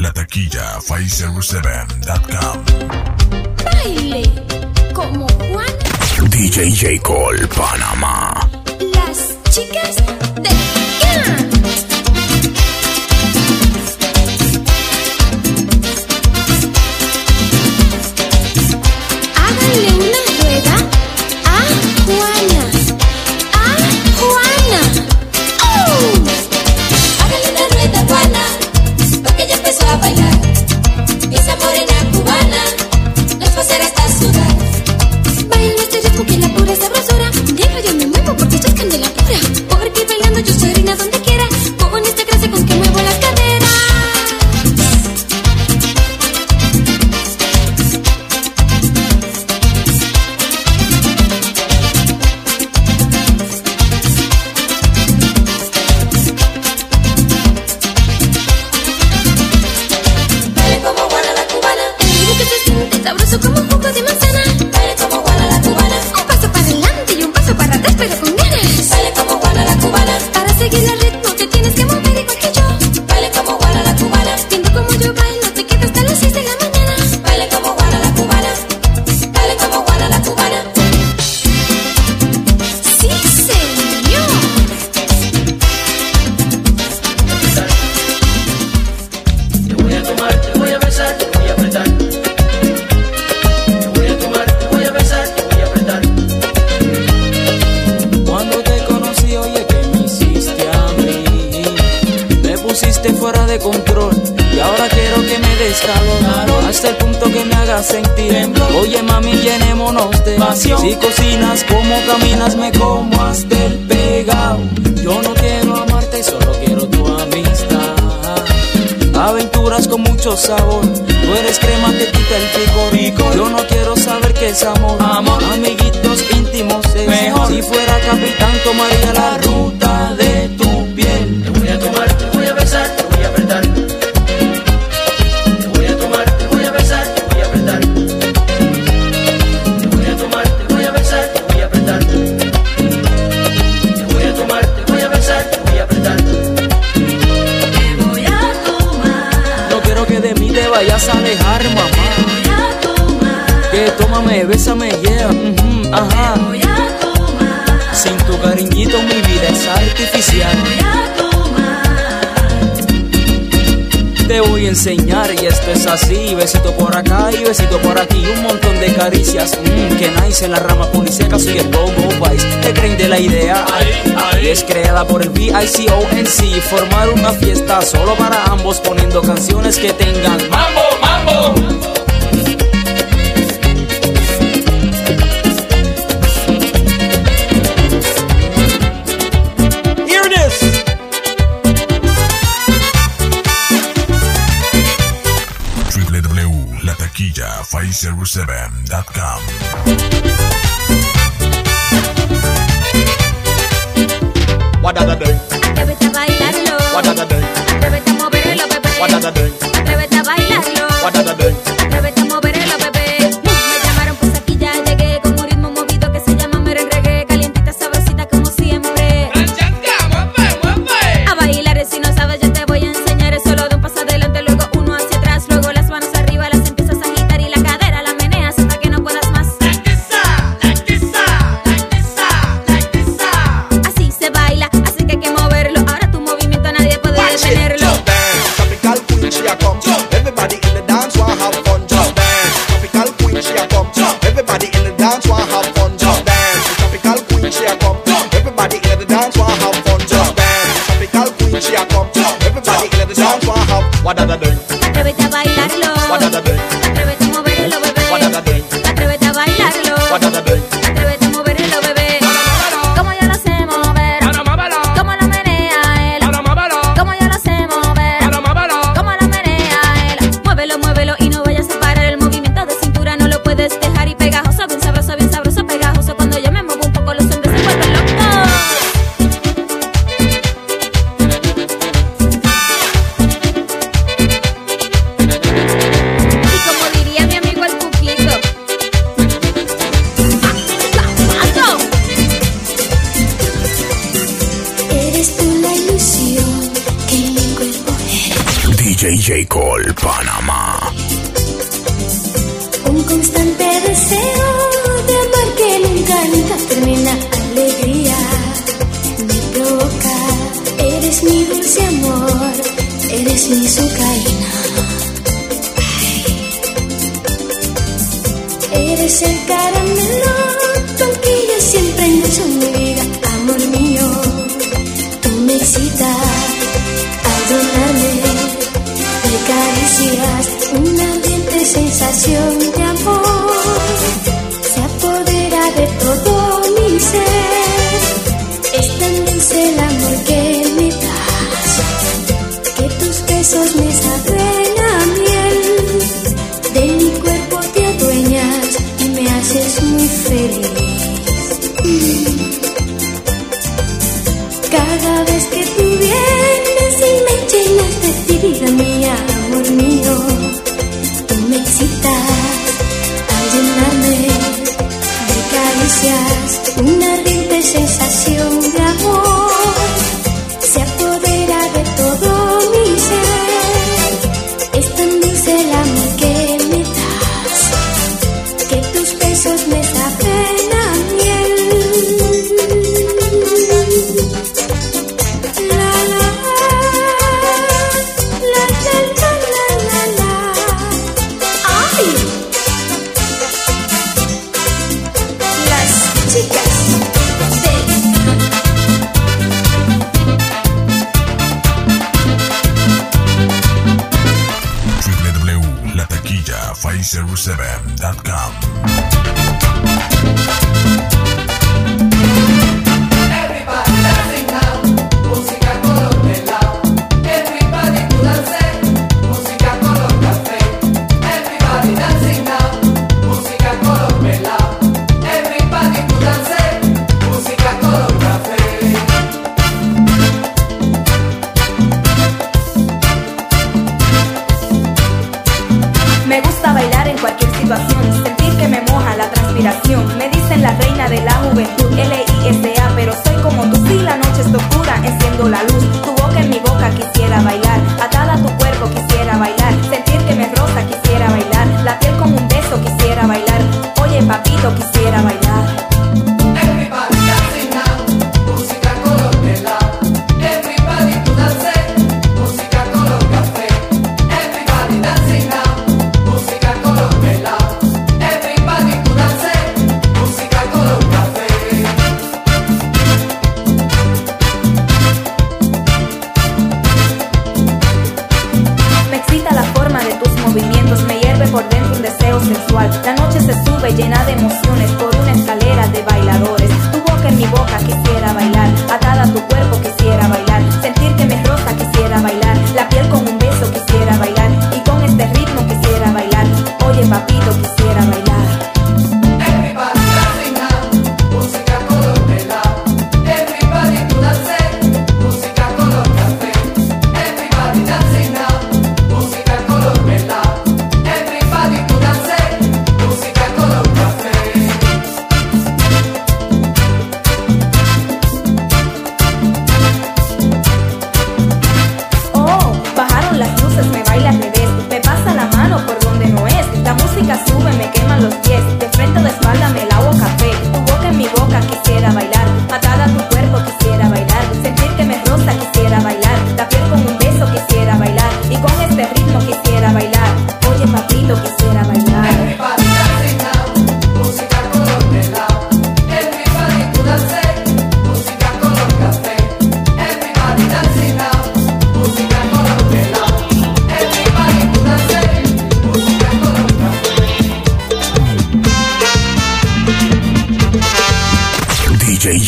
la taquilla Pfizer7.com. Baile como Juan. DJ J. Cole, Panamá. Las chicas de Gans. so come on. me como hasta el pegado. Yo no quiero amarte, solo quiero tu amistad. Aventuras con mucho sabor. Tú eres crema que quita el picorico. Yo no quiero saber qué es amor. amor. Amiguitos íntimos es mejor. Si fuera capitán, tomaría la ruta de vayas a alejar, mamá. Tomar, que tómame, bésame, yeah, mm ajá. Tomar, Sin tu cariñito mi vida es artificial. te voy a enseñar y esto es así. Besito por acá y besito por aquí. Un montón de caricias, mmm, que nice en la rama poliseca. Soy el Go Go Vice, te creen de la idea. Ay, ay. Es creada por el VICONC. Formar una fiesta solo para ambos, poniendo canciones que tengan mambo, mambo. FaceReseven.com What other day? Beatriz Ucraina. Eres el சின்ன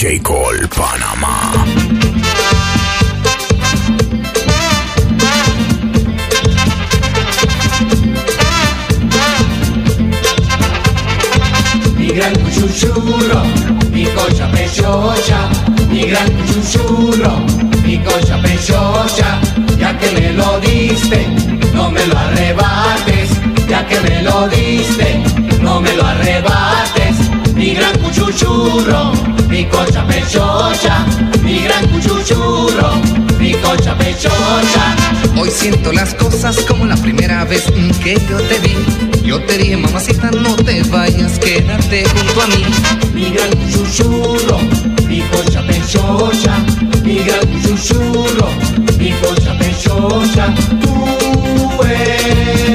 DJ Panamá. Mi gran chuchurro, mi cosa preciosa, mi gran chuchurro, mi cosa preciosa, ya que me lo diste, no me lo arrebates, ya que me lo diste, no me lo arrebates mi gran cuchuchurro, mi cocha pechocha, mi gran cuchuchurro, mi cocha pechocha. Hoy siento las cosas como la primera vez que yo te vi. Yo te dije, mamacita, no te vayas, quédate junto a mí. Mi gran cuchuchurro, mi cocha pechocha, mi gran cuchuchurro, mi cocha pechocha, tú eres.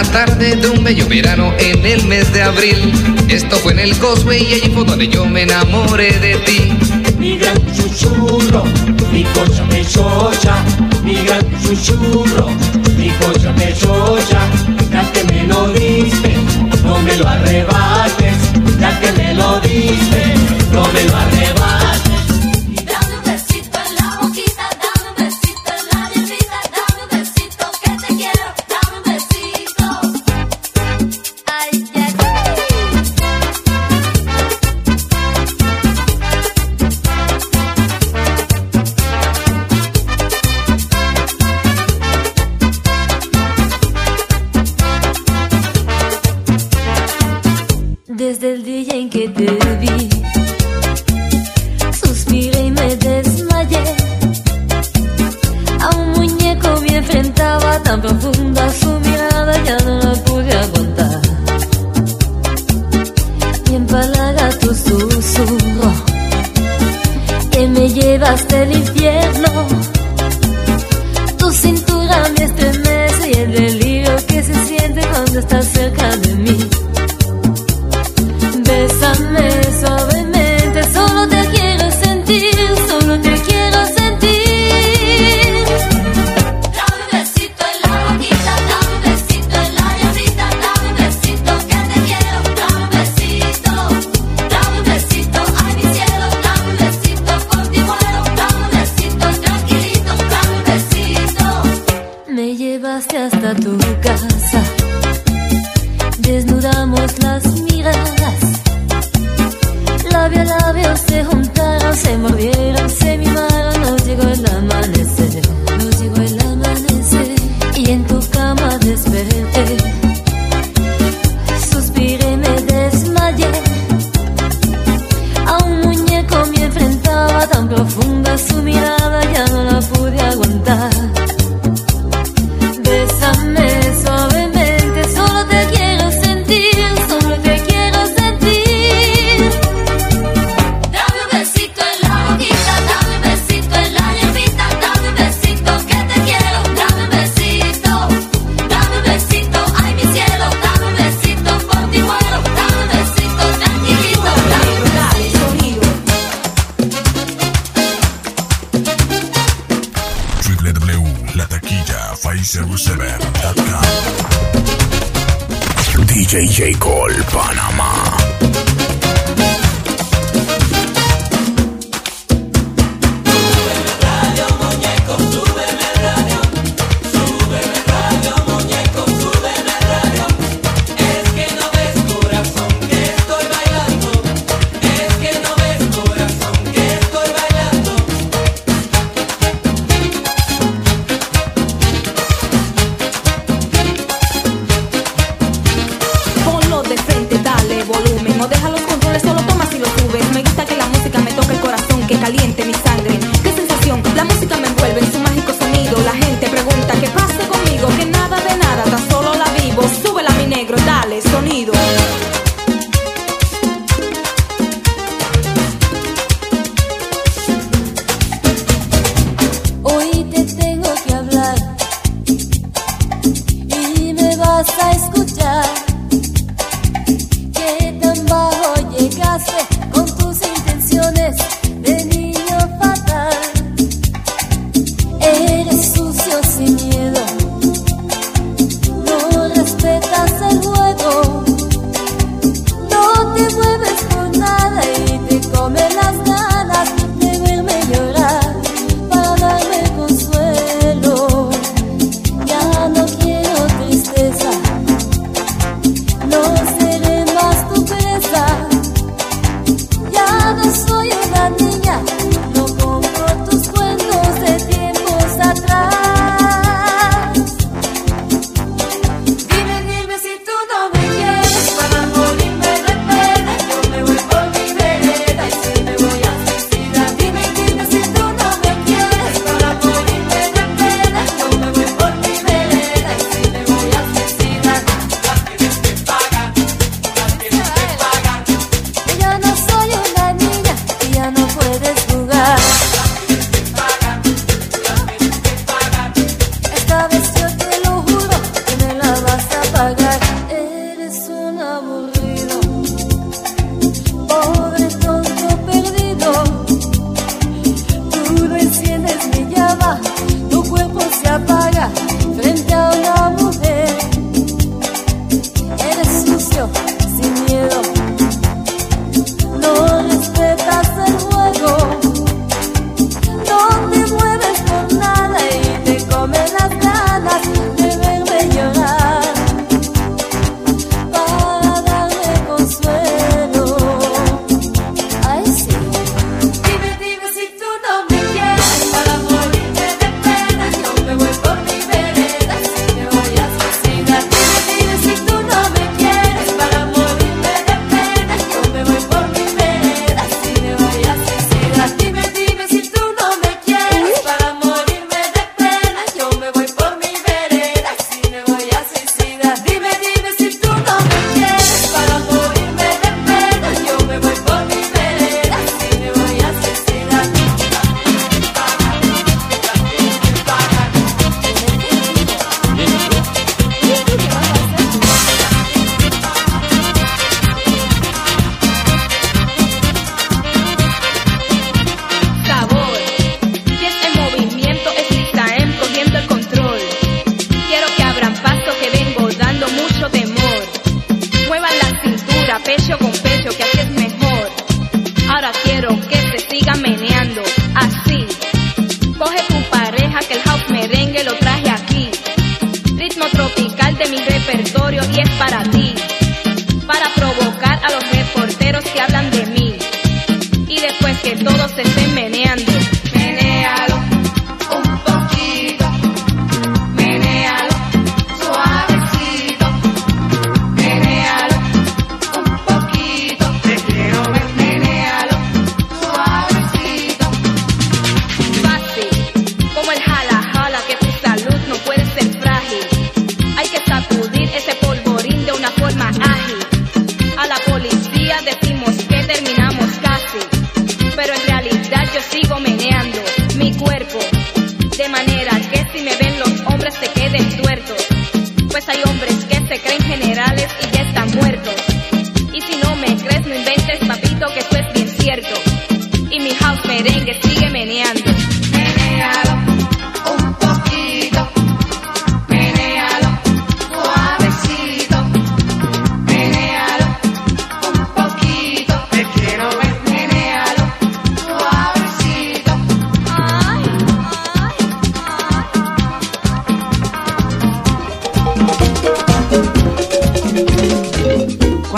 una tarde de un bello verano en el mes de abril. Esto fue en el Cosway y allí fue donde yo me enamoré de ti. Mi gran susurro, mi cosa pesosa, mi gran susurro, mi cosa pesosa, ya que me lo diste, no me lo arrebates, ya que me lo diste, no me lo arrebates. hasta tu casa. Desnudamos las miradas. Labio a labio se juntaron, se movieron, DJ J. Cole, Panamá.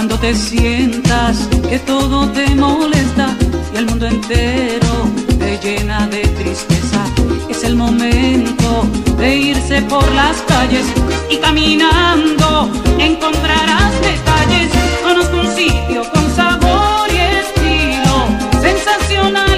Cuando te sientas que todo te molesta y el mundo entero te llena de tristeza, es el momento de irse por las calles y caminando encontrarás detalles. Conozco un sitio con sabor y estilo sensacional.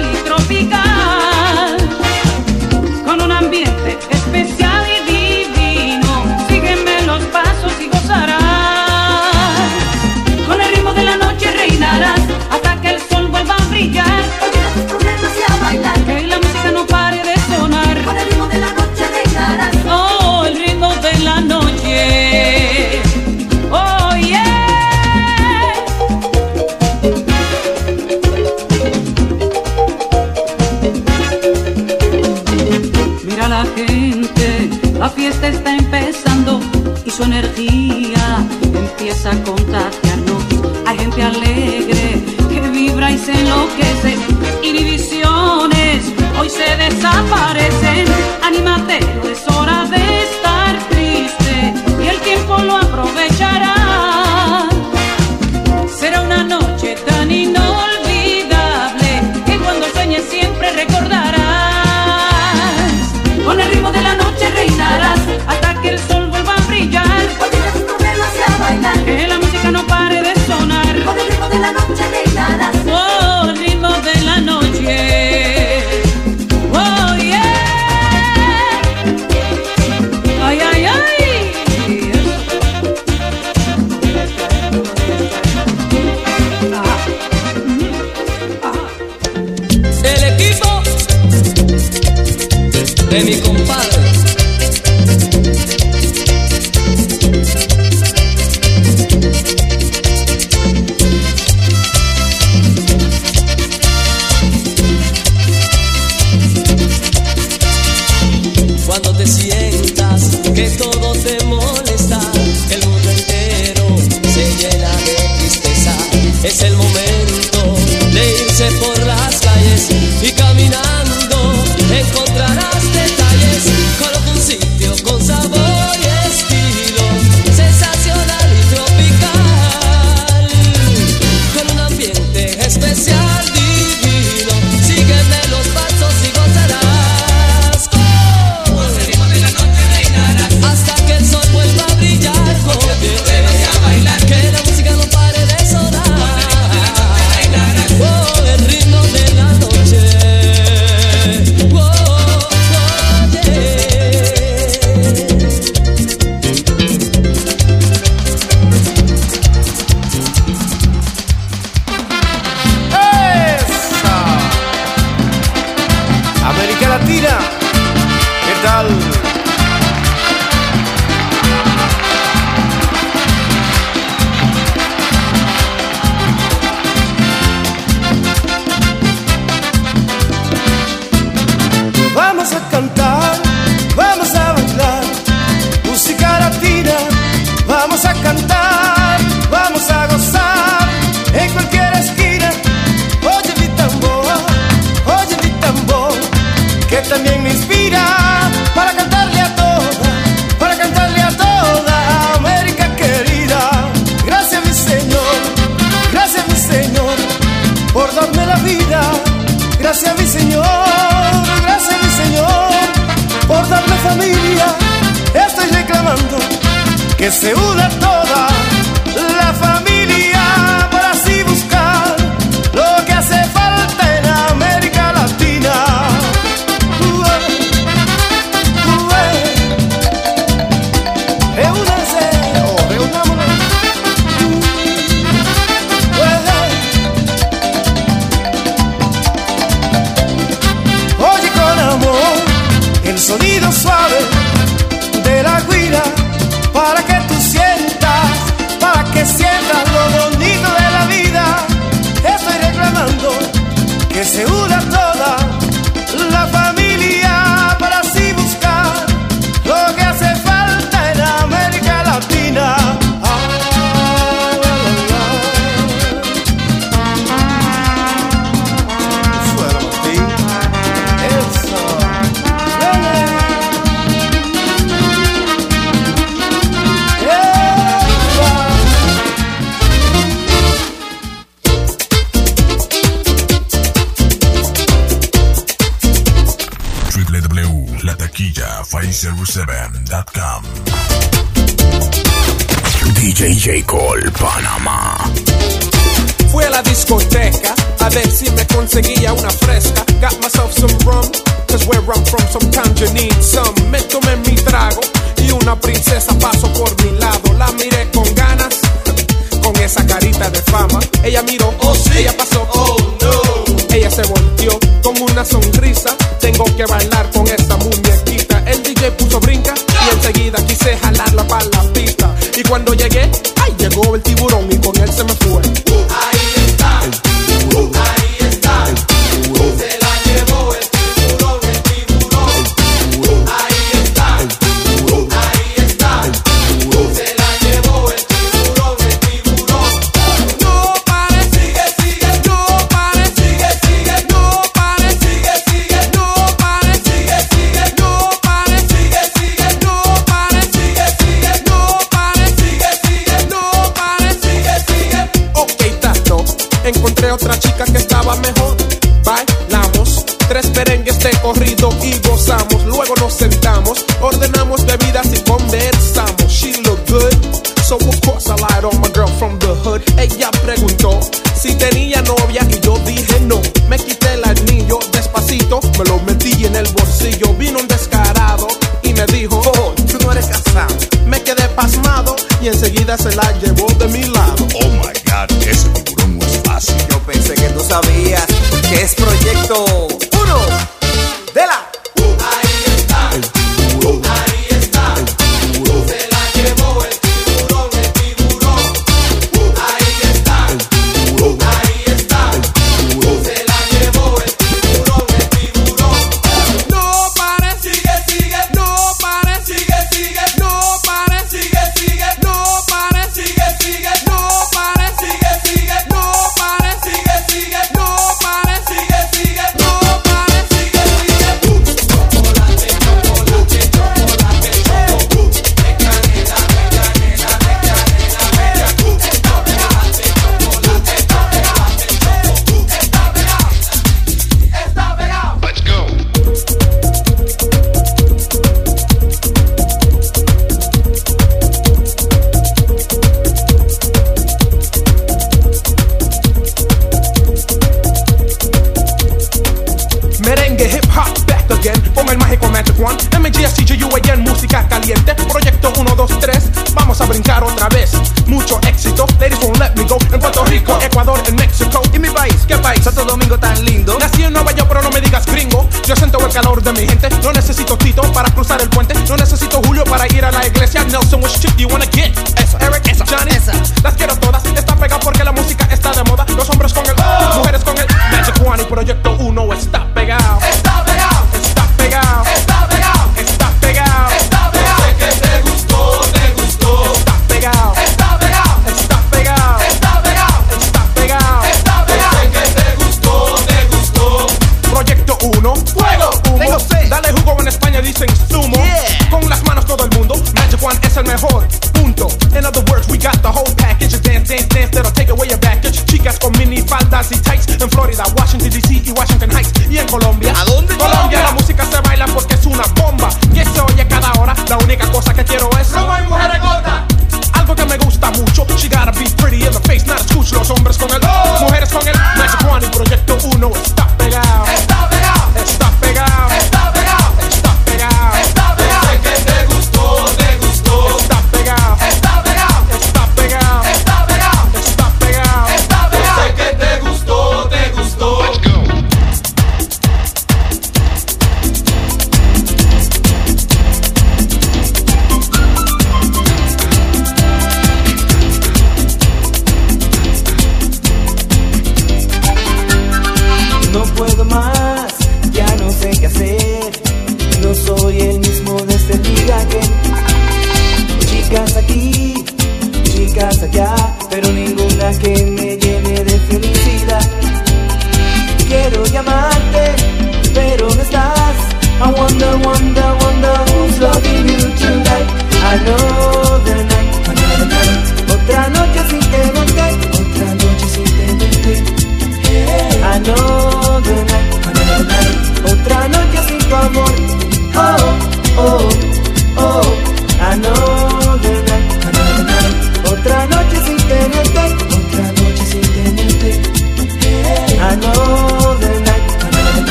su energía empieza a contagiarnos. Hay gente alegre que vibra y se enloquece. Inhibiciones hoy se desaparecen. Anímate, es hora de de oh, de la noche. Oh, yeah. Ay, ay, ay. Ah. Mm-hmm. Ah. www.lataquillafaiser7.com DJ J. Cole, Panamá. Fui a la discoteca a ver si me conseguía una fresca. Got myself some rum, cause where I'm from sometimes you need some. Me tomé mi trago y una princesa pasó por mi lado. La miré con ganas, con esa carita de fama. Ella miró, oh sí, ella pasó, oh no. Ella se volteó con una sonrisa. Tengo que bailar con esta muñequita. El DJ puso brinca y enseguida quise jalarla para la pista. Y cuando llegué, ahí llegó el tiburón y con él se me fue. Ay.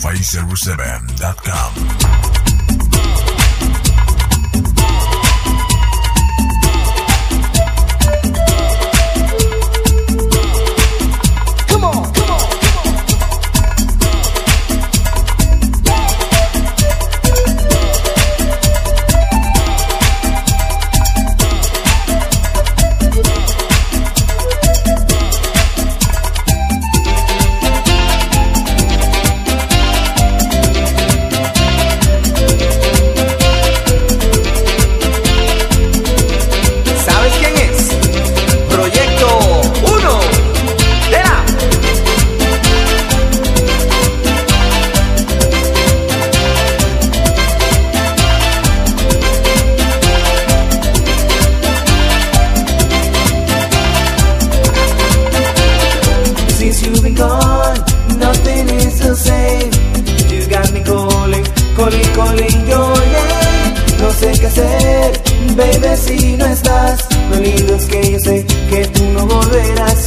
FaceReceiver.com. Yo. No sé qué hacer, baby, si no estás. No olvides que yo sé que tú no volverás.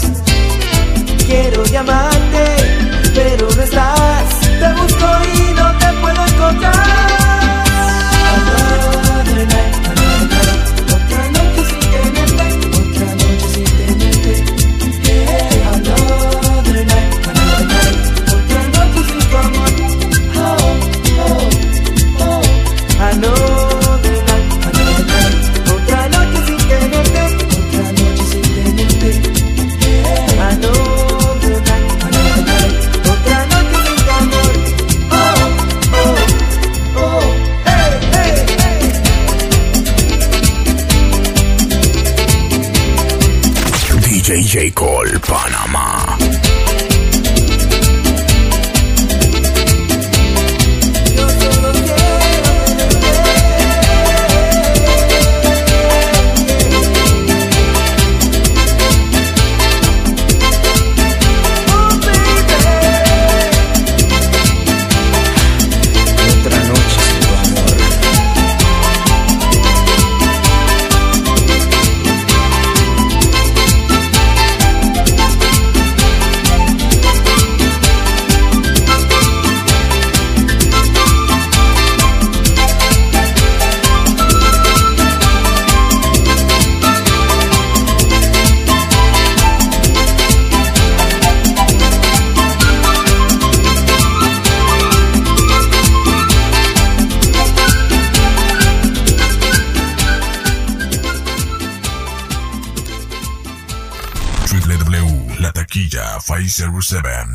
Mr. Ruseban.